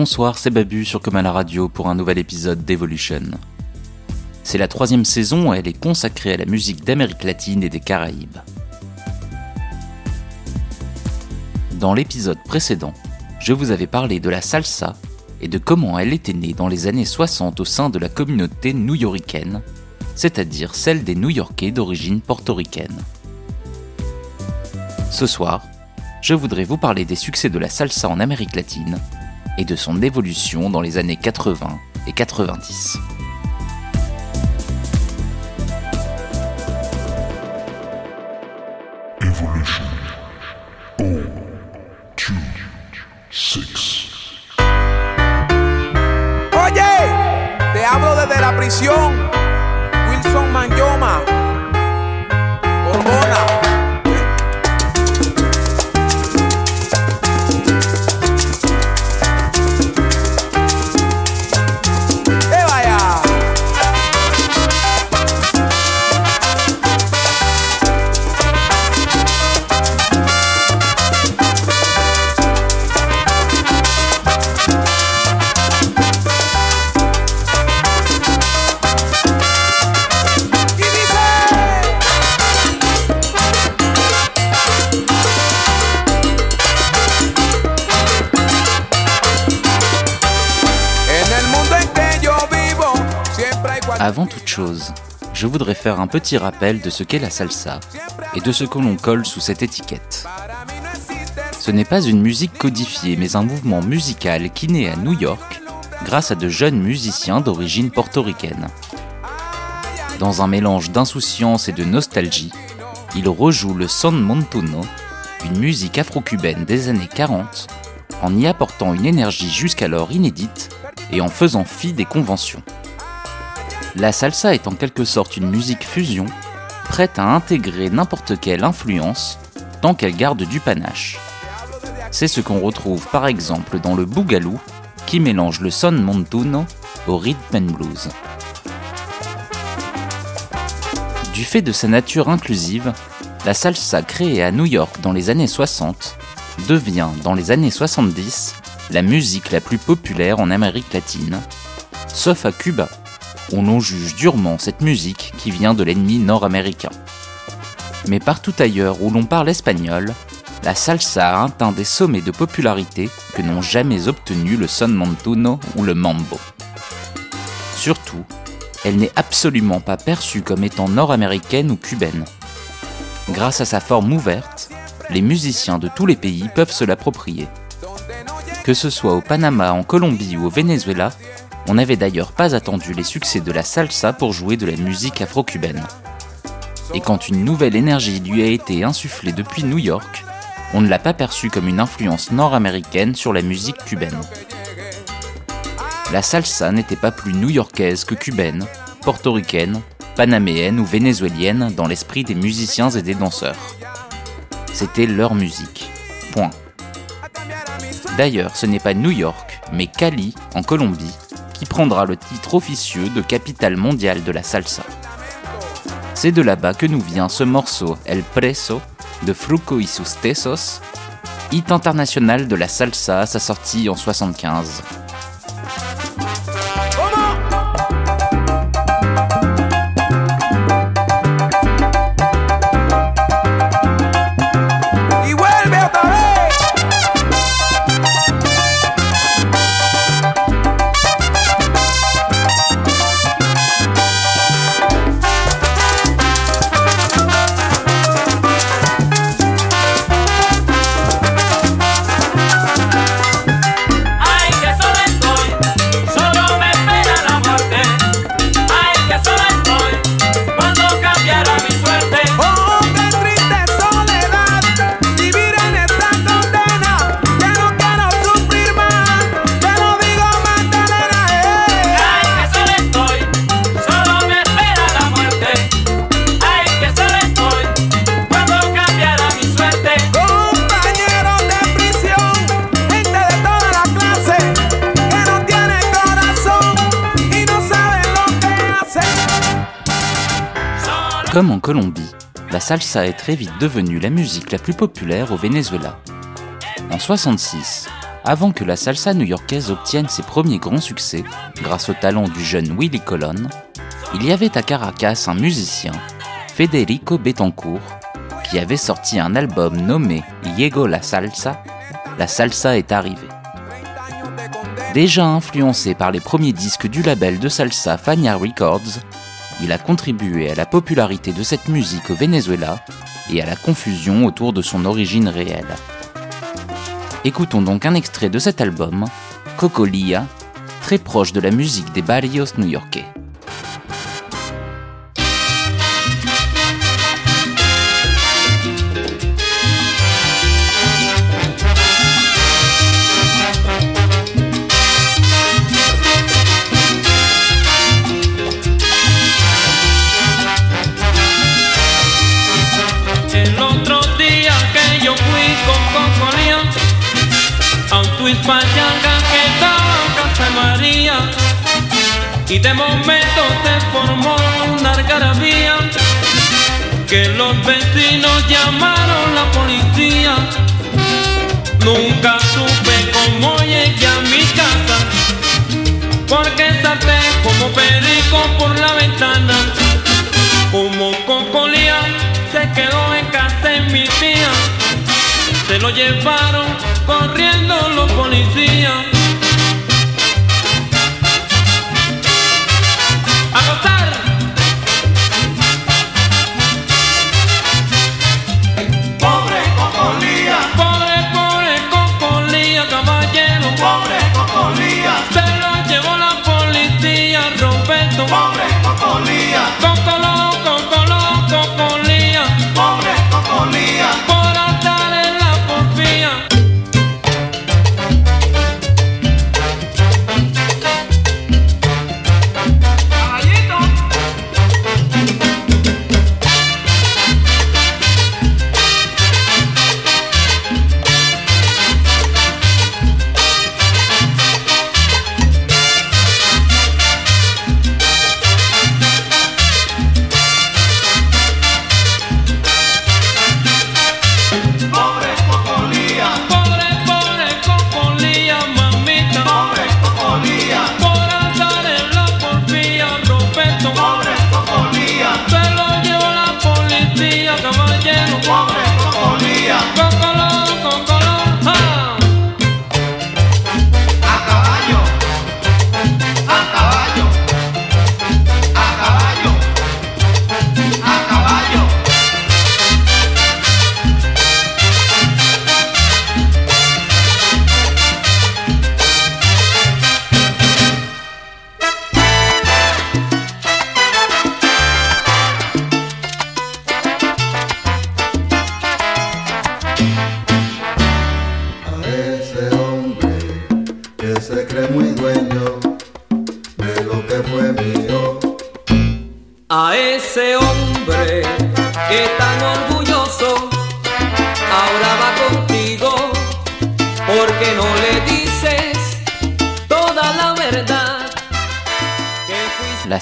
Bonsoir, c'est Babu sur Comme la radio pour un nouvel épisode d'Evolution. C'est la troisième saison et elle est consacrée à la musique d'Amérique latine et des Caraïbes. Dans l'épisode précédent, je vous avais parlé de la salsa et de comment elle était née dans les années 60 au sein de la communauté new-yorkaine, c'est-à-dire celle des New-Yorkais d'origine portoricaine. Ce soir, je voudrais vous parler des succès de la salsa en Amérique latine et de son évolution dans les années 80 et 90. Evolution. Oh, two, six. Oye, te hablo desde la prisión. Un petit rappel de ce qu'est la salsa et de ce que l'on colle sous cette étiquette. Ce n'est pas une musique codifiée, mais un mouvement musical qui naît à New York grâce à de jeunes musiciens d'origine portoricaine. Dans un mélange d'insouciance et de nostalgie, il rejoue le son montuno, une musique afro-cubaine des années 40, en y apportant une énergie jusqu'alors inédite et en faisant fi des conventions. La salsa est en quelque sorte une musique fusion, prête à intégrer n'importe quelle influence tant qu'elle garde du panache. C'est ce qu'on retrouve par exemple dans le Boogaloo, qui mélange le son montuno au rhythm and blues. Du fait de sa nature inclusive, la salsa créée à New York dans les années 60 devient, dans les années 70, la musique la plus populaire en Amérique latine, sauf à Cuba, où l'on juge durement cette musique qui vient de l'ennemi nord-américain. Mais partout ailleurs où l'on parle espagnol, la salsa a atteint des sommets de popularité que n'ont jamais obtenu le son montuno ou le mambo. Surtout, elle n'est absolument pas perçue comme étant nord-américaine ou cubaine. Grâce à sa forme ouverte, les musiciens de tous les pays peuvent se l'approprier. Que ce soit au Panama, en Colombie ou au Venezuela, on n'avait d'ailleurs pas attendu les succès de la salsa pour jouer de la musique afro-cubaine. Et quand une nouvelle énergie lui a été insufflée depuis New York, on ne l'a pas perçue comme une influence nord-américaine sur la musique cubaine. La salsa n'était pas plus new-yorkaise que cubaine, portoricaine, panaméenne ou vénézuélienne dans l'esprit des musiciens et des danseurs. C'était leur musique. Point. D'ailleurs, ce n'est pas New York, mais Cali, en Colombie, qui prendra le titre officieux de capitale mondiale de la salsa. C'est de là-bas que nous vient ce morceau El Preso de Fruco y sus Tesos, hit international de la salsa à sa sortie en 75. Comme en Colombie, la salsa est très vite devenue la musique la plus populaire au Venezuela. En 66, Avant que la salsa new-yorkaise obtienne ses premiers grands succès, grâce au talent du jeune Willie Colon, il y avait à Caracas un musicien, Federico Betancourt, qui avait sorti un album nommé Llegó la Salsa, La Salsa est arrivée. Déjà influencé par les premiers disques du label de salsa Fania Records, il a contribué à la popularité de cette musique au Venezuela et à la confusion autour de son origine réelle. Écoutons donc un extrait de cet album, Cocolia, très proche de la musique des barrios new-yorkais. Y de momento se formó una algarabía que los vecinos llamaron la policía. Nunca supe cómo llegué a mi casa porque salté como perico por la ventana. Como Cocolía se quedó en casa de mi tía, se lo llevaron corriendo los policías.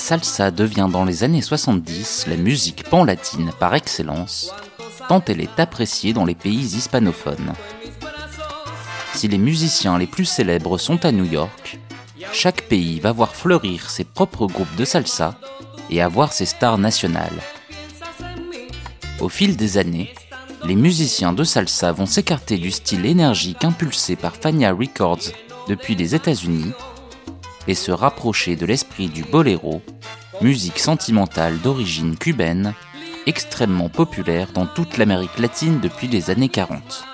Salsa devient dans les années 70 la musique pan-latine par excellence, tant elle est appréciée dans les pays hispanophones. Si les musiciens les plus célèbres sont à New York, chaque pays va voir fleurir ses propres groupes de salsa et avoir ses stars nationales. Au fil des années, les musiciens de salsa vont s'écarter du style énergique impulsé par Fania Records depuis les États-Unis et se rapprocher de l'esprit du boléro, musique sentimentale d'origine cubaine, extrêmement populaire dans toute l'Amérique latine depuis les années 40.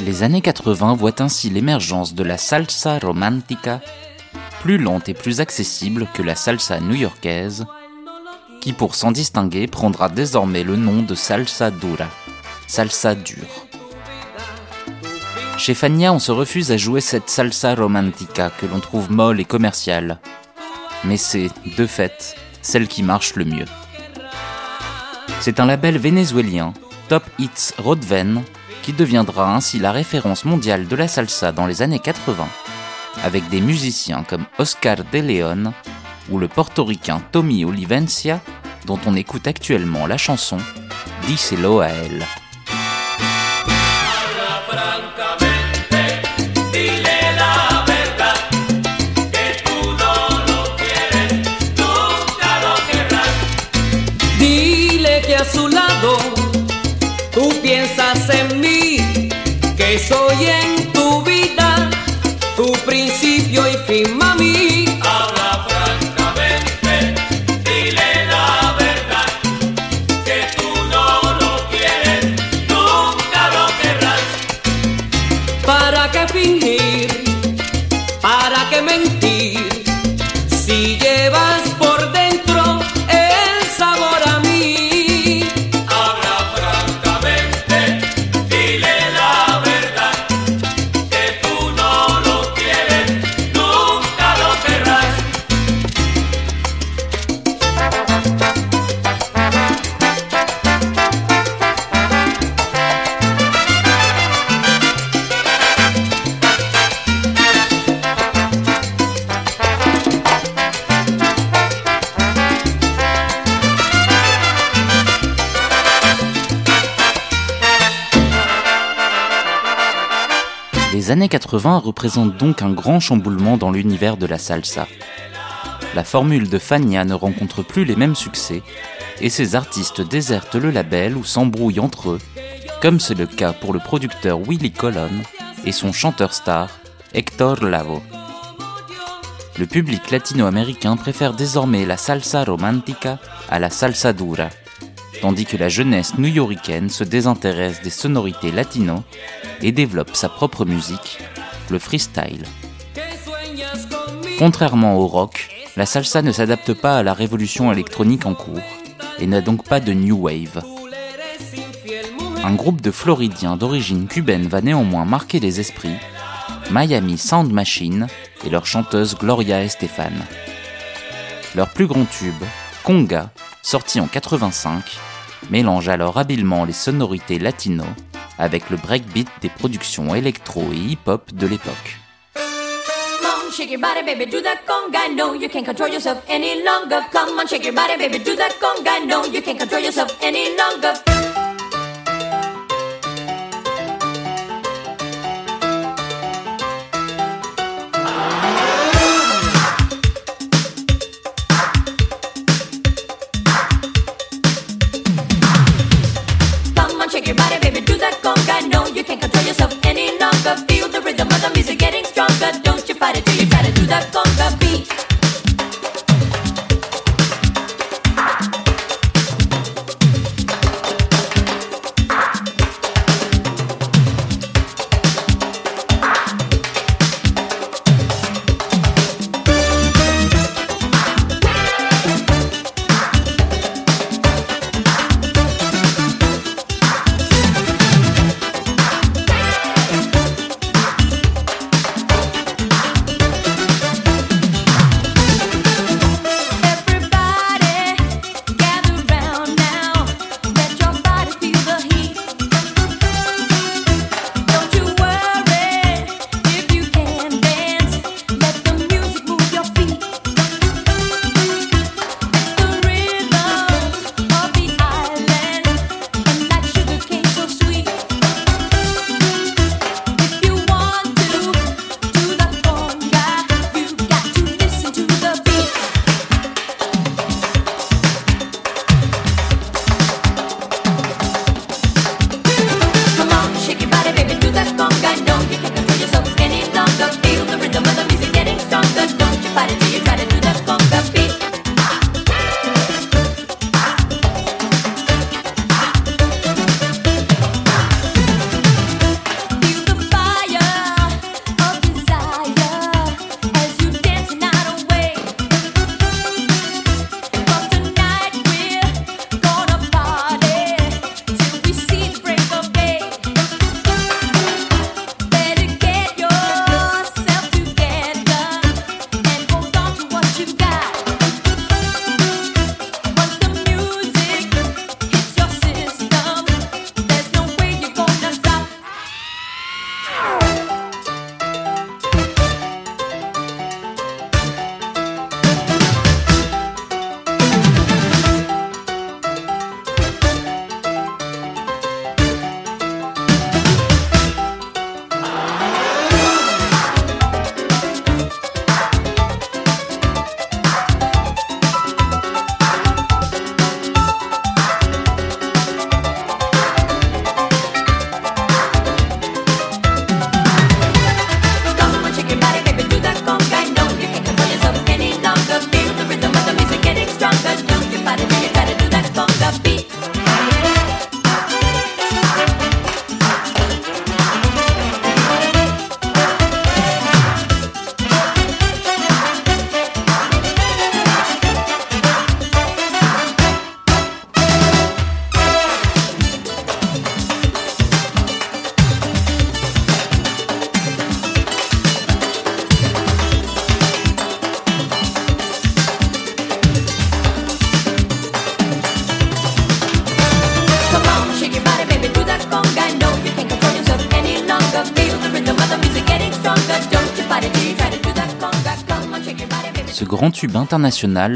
Les années 80 voient ainsi l'émergence de la salsa romantica, plus lente et plus accessible que la salsa new-yorkaise, qui pour s'en distinguer prendra désormais le nom de salsa dura, salsa dure. Chez Fania, on se refuse à jouer cette salsa romantica que l'on trouve molle et commerciale. Mais c'est, de fait, celle qui marche le mieux. C'est un label vénézuélien, Top Hits Rodven, qui deviendra ainsi la référence mondiale de la salsa dans les années 80, avec des musiciens comme Oscar De Leon ou le portoricain Tommy Olivencia, dont on écoute actuellement la chanson Díselo a elle. En mí, que soy en Les années 80 représentent donc un grand chamboulement dans l'univers de la salsa. La formule de Fania ne rencontre plus les mêmes succès, et ses artistes désertent le label ou s'embrouillent entre eux, comme c'est le cas pour le producteur Willy Colon et son chanteur star Héctor Lavo. Le public latino-américain préfère désormais la salsa romantica à la salsa dura, tandis que la jeunesse new-yorkaine se désintéresse des sonorités latino et développe sa propre musique, le freestyle. Contrairement au rock, la salsa ne s'adapte pas à la révolution électronique en cours et n'a donc pas de new wave. Un groupe de Floridiens d'origine cubaine va néanmoins marquer les esprits, Miami Sound Machine et leur chanteuse Gloria Estefan. Leur plus grand tube, Conga, sorti en 85, mélange alors habilement les sonorités latino avec le breakbeat des productions électro et hip-hop de l'époque.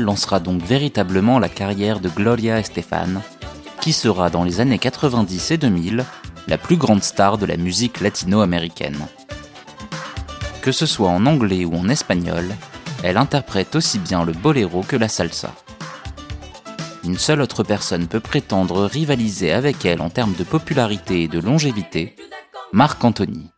Lancera donc véritablement la carrière de Gloria Estefan, qui sera dans les années 90 et 2000 la plus grande star de la musique latino-américaine. Que ce soit en anglais ou en espagnol, elle interprète aussi bien le boléro que la salsa. Une seule autre personne peut prétendre rivaliser avec elle en termes de popularité et de longévité, Marc Anthony.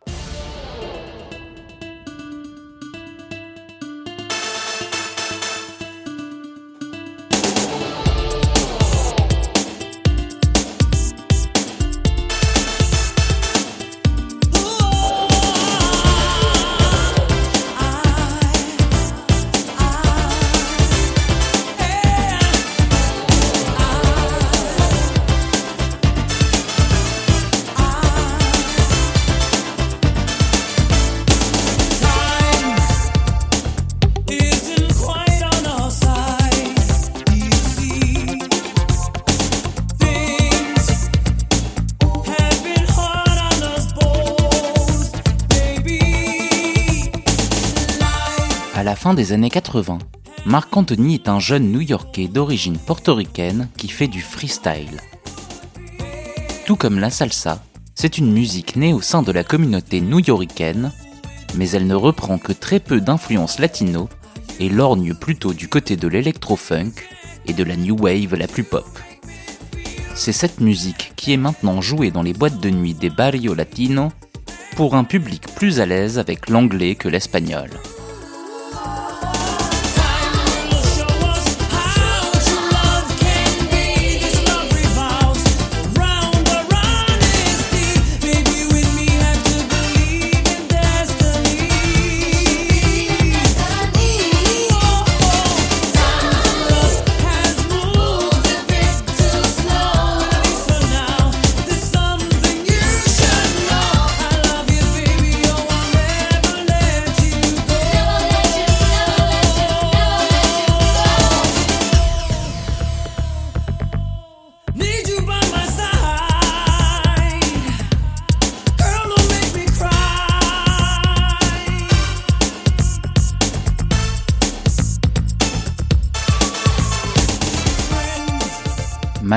Fin des années 80, Marc Anthony est un jeune New-Yorkais d'origine portoricaine qui fait du freestyle. Tout comme la salsa, c'est une musique née au sein de la communauté new-yorkaine, mais elle ne reprend que très peu d'influences latino et lorgne plutôt du côté de l'électro-funk et de la new wave la plus pop. C'est cette musique qui est maintenant jouée dans les boîtes de nuit des barrios latinos pour un public plus à l'aise avec l'anglais que l'espagnol.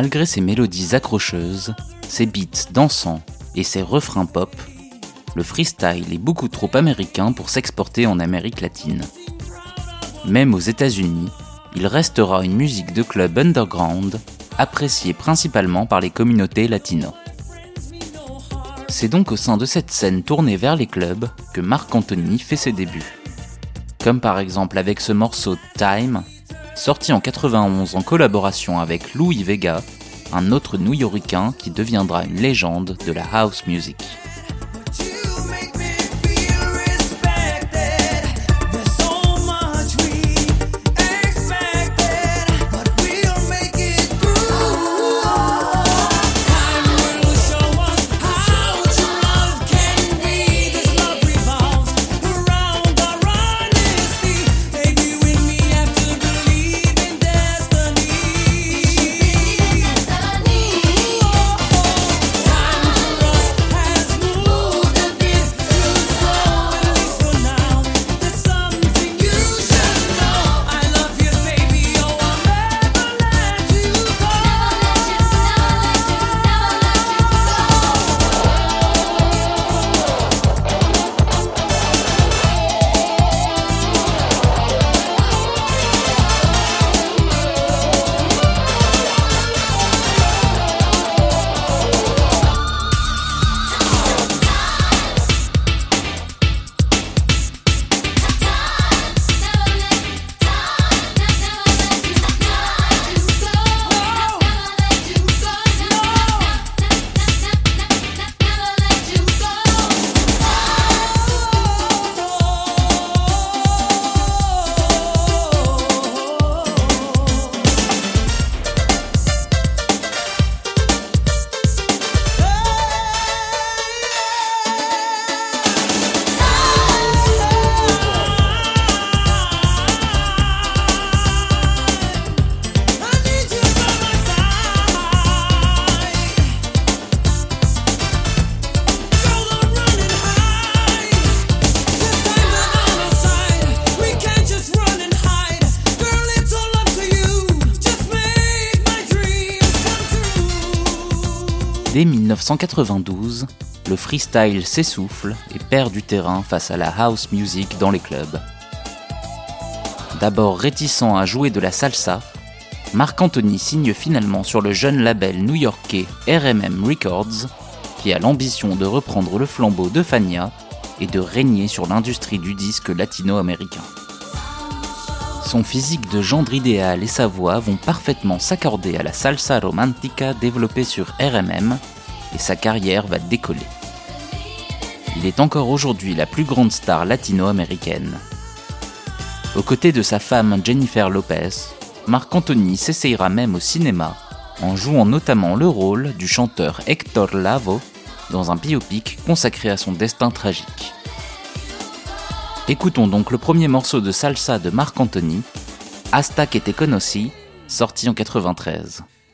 Malgré ses mélodies accrocheuses, ses beats dansants et ses refrains pop, le freestyle est beaucoup trop américain pour s'exporter en Amérique latine. Même aux États-Unis, il restera une musique de club underground appréciée principalement par les communautés latino. C'est donc au sein de cette scène tournée vers les clubs que Marc Anthony fait ses débuts. Comme par exemple avec ce morceau Time, sorti en 91 en collaboration avec Louis Vega, un autre New-Yorkain qui deviendra une légende de la house music. 1992, le freestyle s'essouffle et perd du terrain face à la house music dans les clubs. D'abord réticent à jouer de la salsa, Marc Anthony signe finalement sur le jeune label new-yorkais RMM Records, qui a l'ambition de reprendre le flambeau de Fania et de régner sur l'industrie du disque latino-américain. Son physique de gendre idéal et sa voix vont parfaitement s'accorder à la salsa romantica développée sur RMM, et sa carrière va décoller. Il est encore aujourd'hui la plus grande star latino-américaine. Aux côtés de sa femme Jennifer Lopez, Marc Anthony s'essayera même au cinéma, en jouant notamment le rôle du chanteur Hector Lavo dans un biopic consacré à son destin tragique. Écoutons donc le premier morceau de salsa de Marc Anthony, Hasta que te conocí, sorti en 93.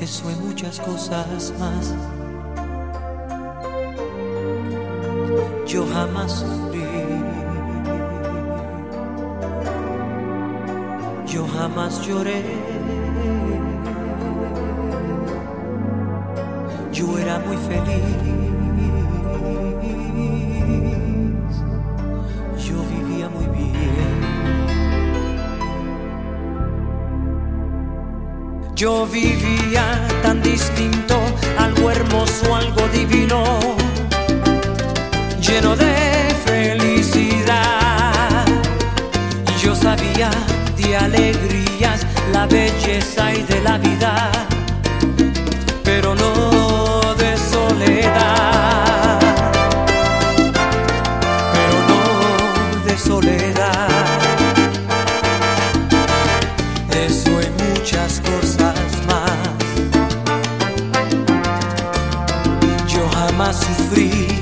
Eso y muchas cosas más. Yo jamás sufrí. Yo jamás lloré. Yo era muy feliz. Yo vivía tan distinto, algo hermoso, algo divino, lleno de felicidad. Yo sabía de alegrías, la belleza y de la vida, pero no de soledad. Ay,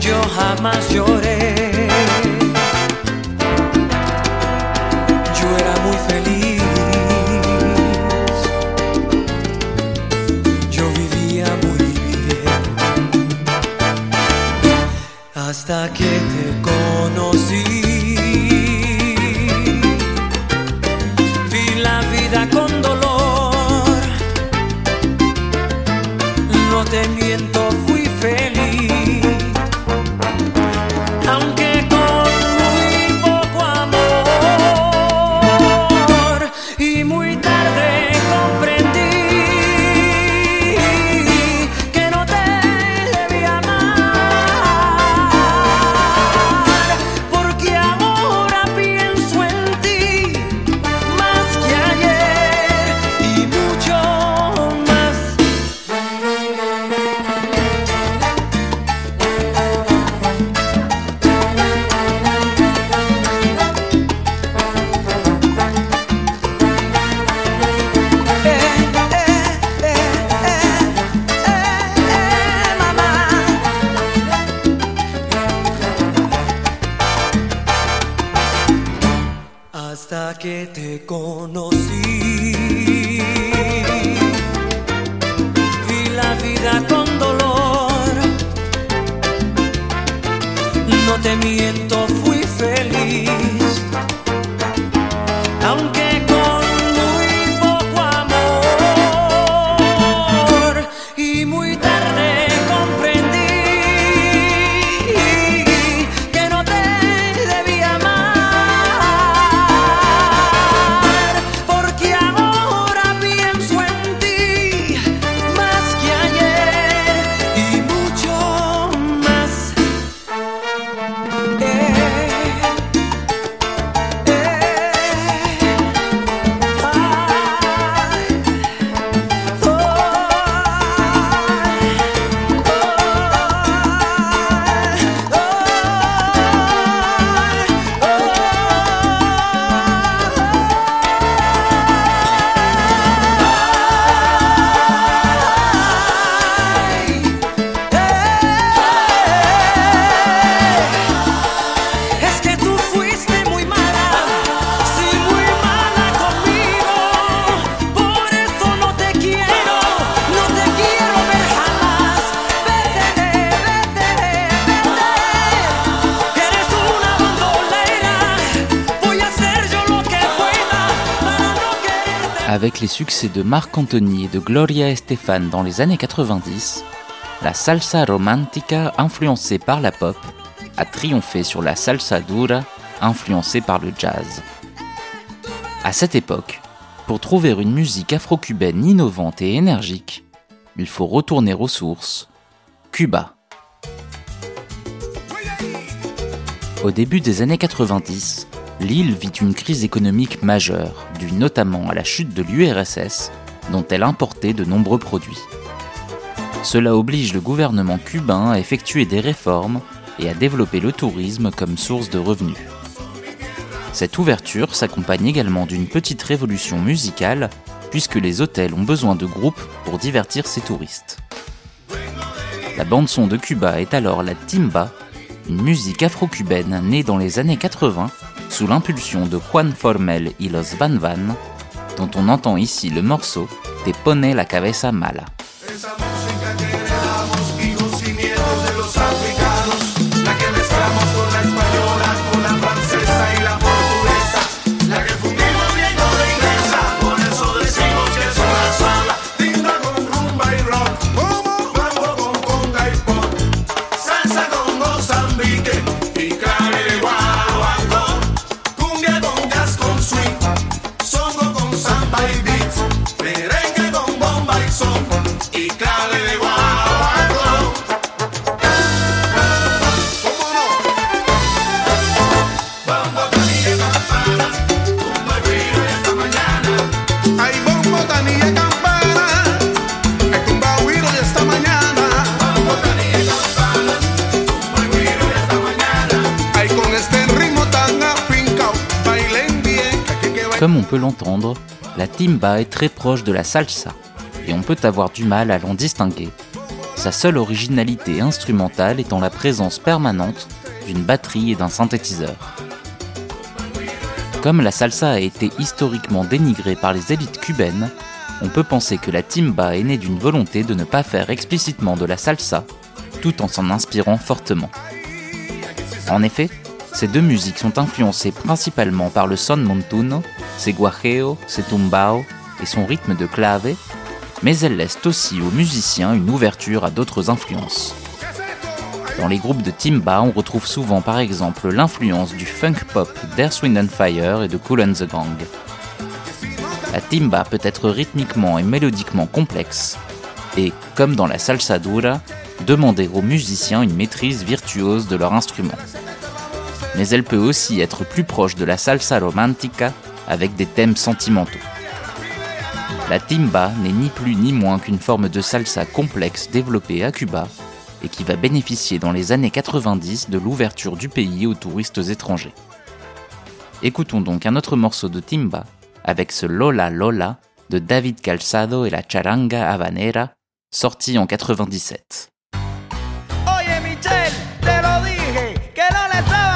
yo jamás lloré. Yo era muy feliz. Yo vivía muy bien hasta que te conocí. Avec les succès de Marc Anthony et de Gloria Estefan dans les années 90, la salsa romantica influencée par la pop a triomphé sur la salsa dura influencée par le jazz. À cette époque, pour trouver une musique afro-cubaine innovante et énergique, il faut retourner aux sources, Cuba. Au début des années 90, l'île vit une crise économique majeure, due notamment à la chute de l'URSS, dont elle importait de nombreux produits. Cela oblige le gouvernement cubain à effectuer des réformes et à développer le tourisme comme source de revenus. Cette ouverture s'accompagne également d'une petite révolution musicale, puisque les hôtels ont besoin de groupes pour divertir ces touristes. La bande-son de Cuba est alors la timba, une musique afro-cubaine née dans les années 80 sous l'impulsion de Juan Formel y Los Van Van, dont on entend ici le morceau Te pone la cabeza mala. Peut l'entendre, la timba est très proche de la salsa, et on peut avoir du mal à l'en distinguer. Sa seule originalité instrumentale étant la présence permanente d'une batterie et d'un synthétiseur. Comme la salsa a été historiquement dénigrée par les élites cubaines, on peut penser que la timba est née d'une volonté de ne pas faire explicitement de la salsa, tout en s'en inspirant fortement. En effet, ces deux musiques sont influencées principalement par le son montuno, ses guajeo, ses tumbao et son rythme de clave, mais elles laissent aussi aux musiciens une ouverture à d'autres influences. Dans les groupes de timba, on retrouve souvent par exemple l'influence du funk pop d'Earth, Wind and Fire et de Cool and the Gang. La timba peut être rythmiquement et mélodiquement complexe, et, comme dans la salsa dura, demander aux musiciens une maîtrise virtuose de leur instrument. Mais elle peut aussi être plus proche de la salsa romantica avec des thèmes sentimentaux. La timba n'est ni plus ni moins qu'une forme de salsa complexe développée à Cuba et qui va bénéficier dans les années 90 de l'ouverture du pays aux touristes étrangers. Écoutons donc un autre morceau de timba avec ce Lola Lola de David Calzado et la charanga habanera, sorti en 97. Oye Michelle, te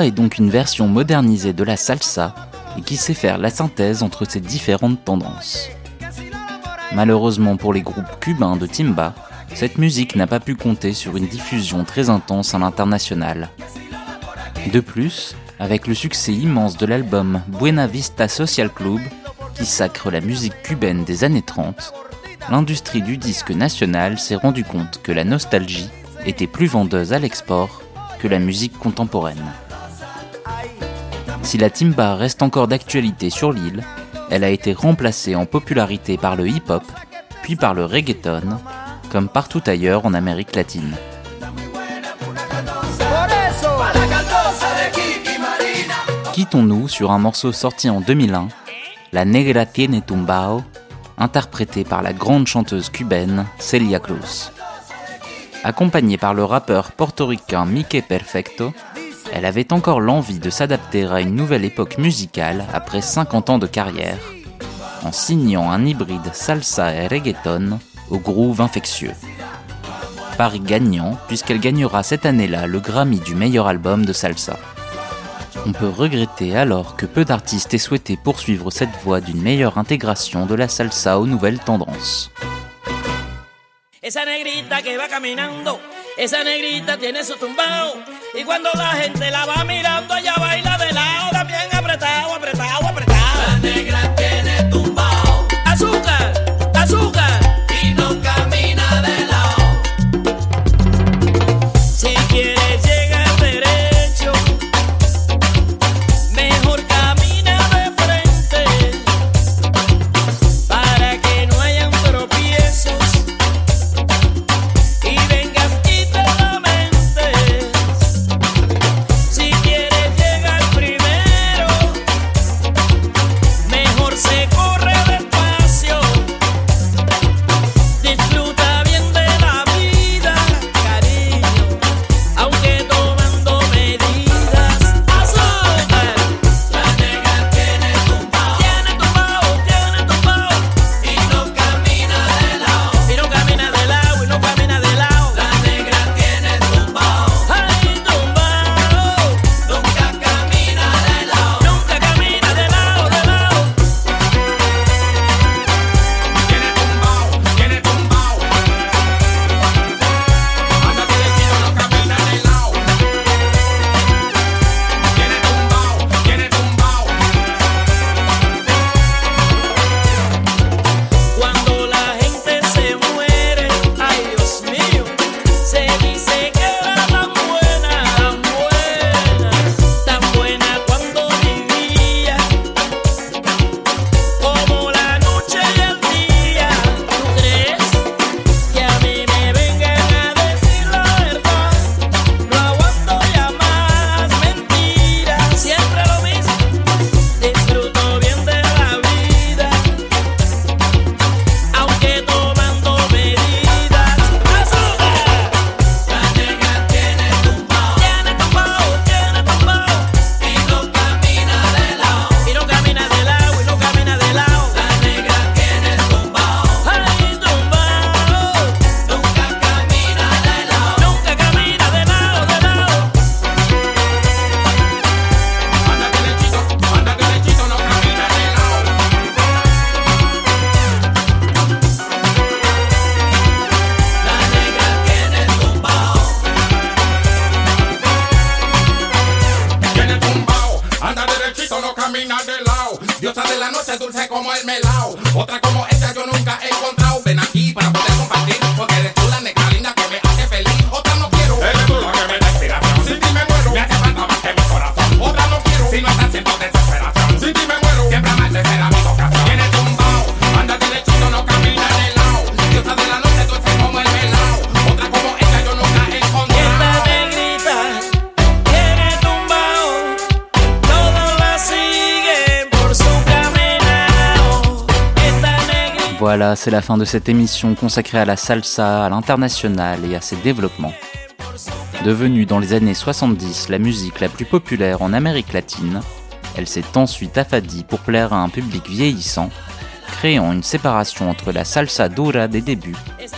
Est donc une version modernisée de la salsa et qui sait faire la synthèse entre ces différentes tendances. Malheureusement pour les groupes cubains de timba, cette musique n'a pas pu compter sur une diffusion très intense à l'international. De plus, avec le succès immense de l'album Buena Vista Social Club, qui sacre la musique cubaine des années 30, l'industrie du disque national s'est rendu compte que la nostalgie était plus vendeuse à l'export que la musique contemporaine. Si la timba reste encore d'actualité sur l'île, elle a été remplacée en popularité par le hip-hop, puis par le reggaeton, comme partout ailleurs en Amérique latine. Quittons-nous sur un morceau sorti en 2001, La Negra Tiene Tumbao, interprété par la grande chanteuse cubaine Celia Cruz. Accompagnée par le rappeur portoricain Mickey Perfecto, elle avait encore l'envie de s'adapter à une nouvelle époque musicale après 50 ans de carrière, en signant un hybride salsa et reggaeton au groove infectieux. Paris gagnant, puisqu'elle gagnera cette année-là le Grammy du meilleur album de salsa. On peut regretter alors que peu d'artistes aient souhaité poursuivre cette voie d'une meilleure intégration de la salsa aux nouvelles tendances. Esa negrita va caminando, esa negrita tiene su tumbao. Y cuando la gente la va mirando, ella baila de lado, también apretado, apretado. Voilà, c'est la fin de cette émission consacrée à la salsa, à l'international et à ses développements. Devenue dans les années 70 la musique la plus populaire en Amérique latine, elle s'est ensuite affadie pour plaire à un public vieillissant, créant une séparation entre la salsa dura des débuts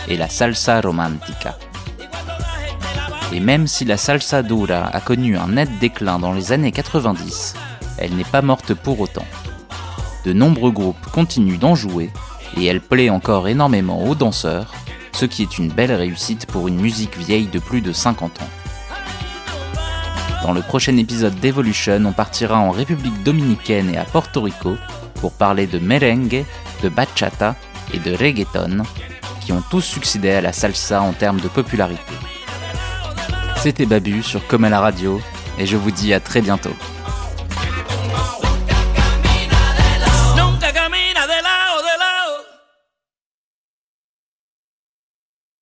et la salsa romantica. Et même si la salsa dura a connu un net déclin dans les années 90, elle n'est pas morte pour autant. De nombreux groupes continuent d'en jouer et elle plaît encore énormément aux danseurs, ce qui est une belle réussite pour une musique vieille de plus de 50 ans. Dans le prochain épisode d'Evolution, on partira en République dominicaine et à Porto Rico pour parler de merengue, de bachata et de reggaeton, qui ont tous succédé à la salsa en termes de popularité. C'était Babu sur Comme à la radio, et je vous dis à très bientôt.